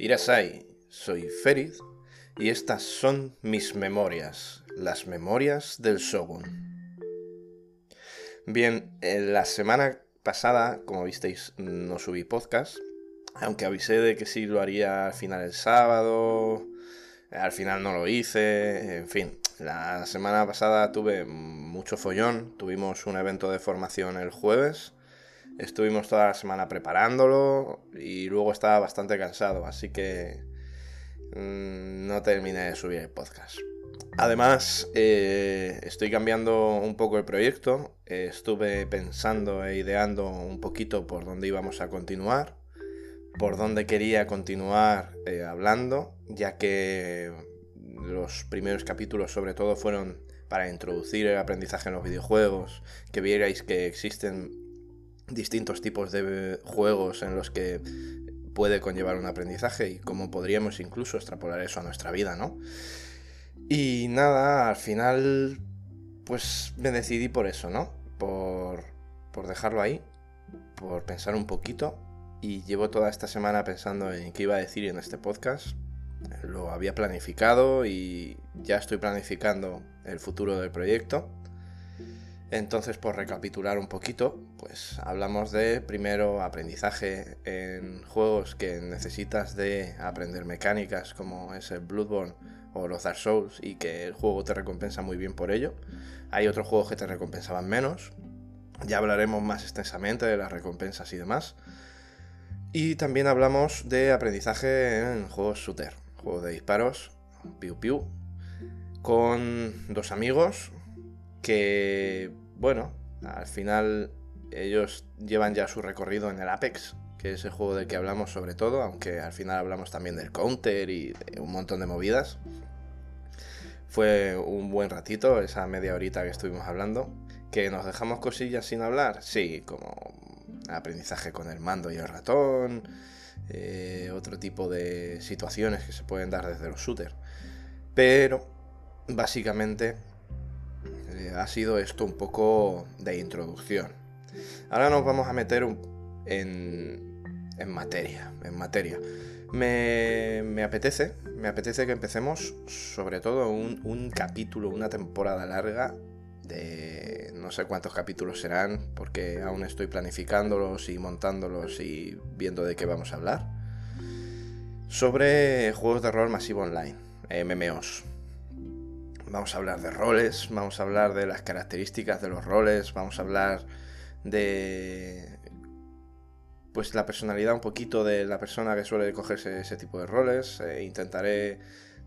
Irasai, soy Ferid y estas son mis memorias, las memorias del Shogun. Bien, la semana pasada, como visteis, no subí podcast, aunque avisé de que sí lo haría al final el sábado, al final no lo hice, en fin, la semana pasada tuve mucho follón, tuvimos un evento de formación el jueves Estuvimos toda la semana preparándolo y luego estaba bastante cansado, así que mm, no terminé de subir el podcast. Además, eh, estoy cambiando un poco el proyecto. estuve pensando e ideando un poquito por dónde íbamos a continuar, por dónde quería continuar eh, hablando, ya que los primeros capítulos sobre todo fueron para introducir el aprendizaje en los videojuegos, que vierais que existen distintos tipos de juegos en los que puede conllevar un aprendizaje y cómo podríamos incluso extrapolar eso a nuestra vida, ¿no? Y nada, al final pues me decidí por eso, ¿no? Por, por dejarlo ahí, por pensar un poquito y llevo toda esta semana pensando en qué iba a decir en este podcast. Lo había planificado y ya estoy planificando el futuro del proyecto. Entonces, por recapitular un poquito, pues hablamos de primero aprendizaje en juegos que necesitas de aprender mecánicas como es el Bloodborne o los Dark Souls y que el juego te recompensa muy bien por ello. Hay otros juegos que te recompensaban menos. Ya hablaremos más extensamente de las recompensas y demás. Y también hablamos de aprendizaje en juegos shooter, juegos de disparos, piu piu, con dos amigos, que, bueno, al final ellos llevan ya su recorrido en el Apex, que es el juego del que hablamos sobre todo, aunque al final hablamos también del Counter y de un montón de movidas. Fue un buen ratito, esa media horita que estuvimos hablando. ¿Que nos dejamos cosillas sin hablar? Sí, como aprendizaje con el mando y el ratón, eh, otro tipo de situaciones que se pueden dar desde los shooters. Pero, básicamente, ha sido esto un poco de introducción. Ahora nos vamos a meter en, en materia, en materia. Me, me, apetece, me apetece que empecemos sobre todo un, un capítulo, una temporada larga de no sé cuántos capítulos serán, porque aún estoy planificándolos y montándolos y viendo de qué vamos a hablar. Sobre juegos de rol masivo online, MMOs. Vamos a hablar de roles, vamos a hablar de las características de los roles, vamos a hablar de pues la personalidad un poquito de la persona que suele cogerse ese tipo de roles. Eh, intentaré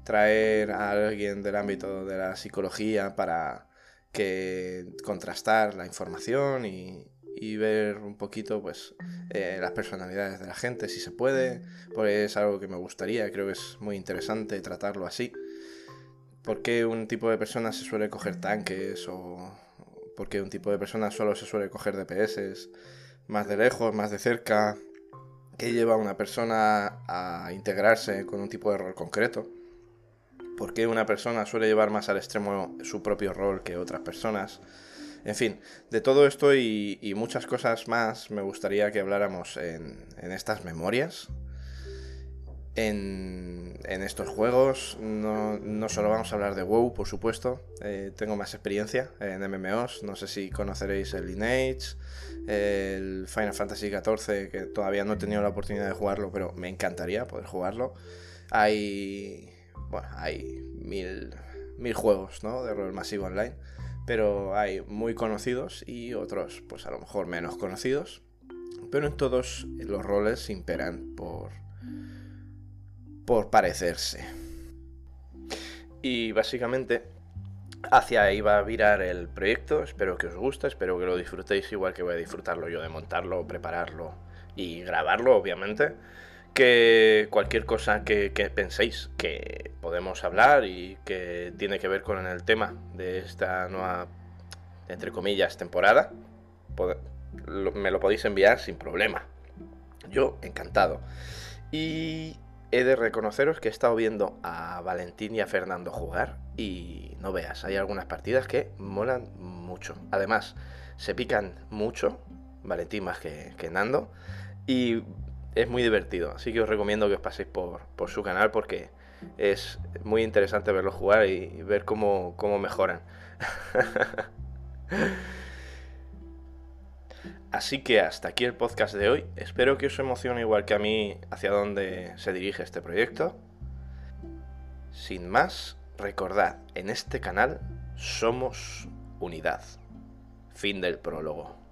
traer a alguien del ámbito de la psicología para que contrastar la información y, ver un poquito pues eh, las personalidades de la gente si se puede porque es algo que me gustaría creo que es muy interesante tratarlo así ¿Por qué un tipo de persona se suele coger tanques? ¿O por qué un tipo de persona solo se suele coger DPS? Más de lejos, más de cerca. ¿Qué lleva a una persona a integrarse con un tipo de rol concreto? ¿Por qué una persona suele llevar más al extremo su propio rol que otras personas? En fin, de todo esto y, muchas cosas más me gustaría que habláramos en, en estas memorias en, estos juegos. No, no, solo vamos a hablar de WoW, por supuesto. Eh, tengo más experiencia en MMOs. No sé si conoceréis el Lineage, el Final Fantasy XIV, que todavía no he tenido la oportunidad de jugarlo, pero me encantaría poder jugarlo. Hay. Bueno, hay mil, mil juegos ¿no? de rol masivo online. Pero hay muy conocidos y otros, pues a lo mejor menos conocidos. Pero en todos los roles imperan por por parecerse. Y básicamente hacia ahí va a virar el proyecto. Espero que os guste, espero que lo disfrutéis igual que voy a disfrutarlo yo de montarlo, prepararlo y grabarlo, obviamente. Que cualquier cosa que, penséis que podemos hablar y que tiene que ver con el tema de esta nueva, entre comillas, temporada, me lo podéis enviar sin problema. Yo encantado. Y he de reconoceros que he estado viendo a Valentín y a Fernando jugar y no veas, hay algunas partidas que molan mucho. Además, se pican mucho, Valentín más que, Nando, y es muy divertido. Así que os recomiendo que os paséis por, su canal porque es muy interesante verlo jugar y, ver cómo mejoran. Así que hasta aquí el podcast de hoy. Espero que os emocione igual que a mí hacia dónde se dirige este proyecto. Sin más, recordad, en este canal somos unidad. Fin del prólogo.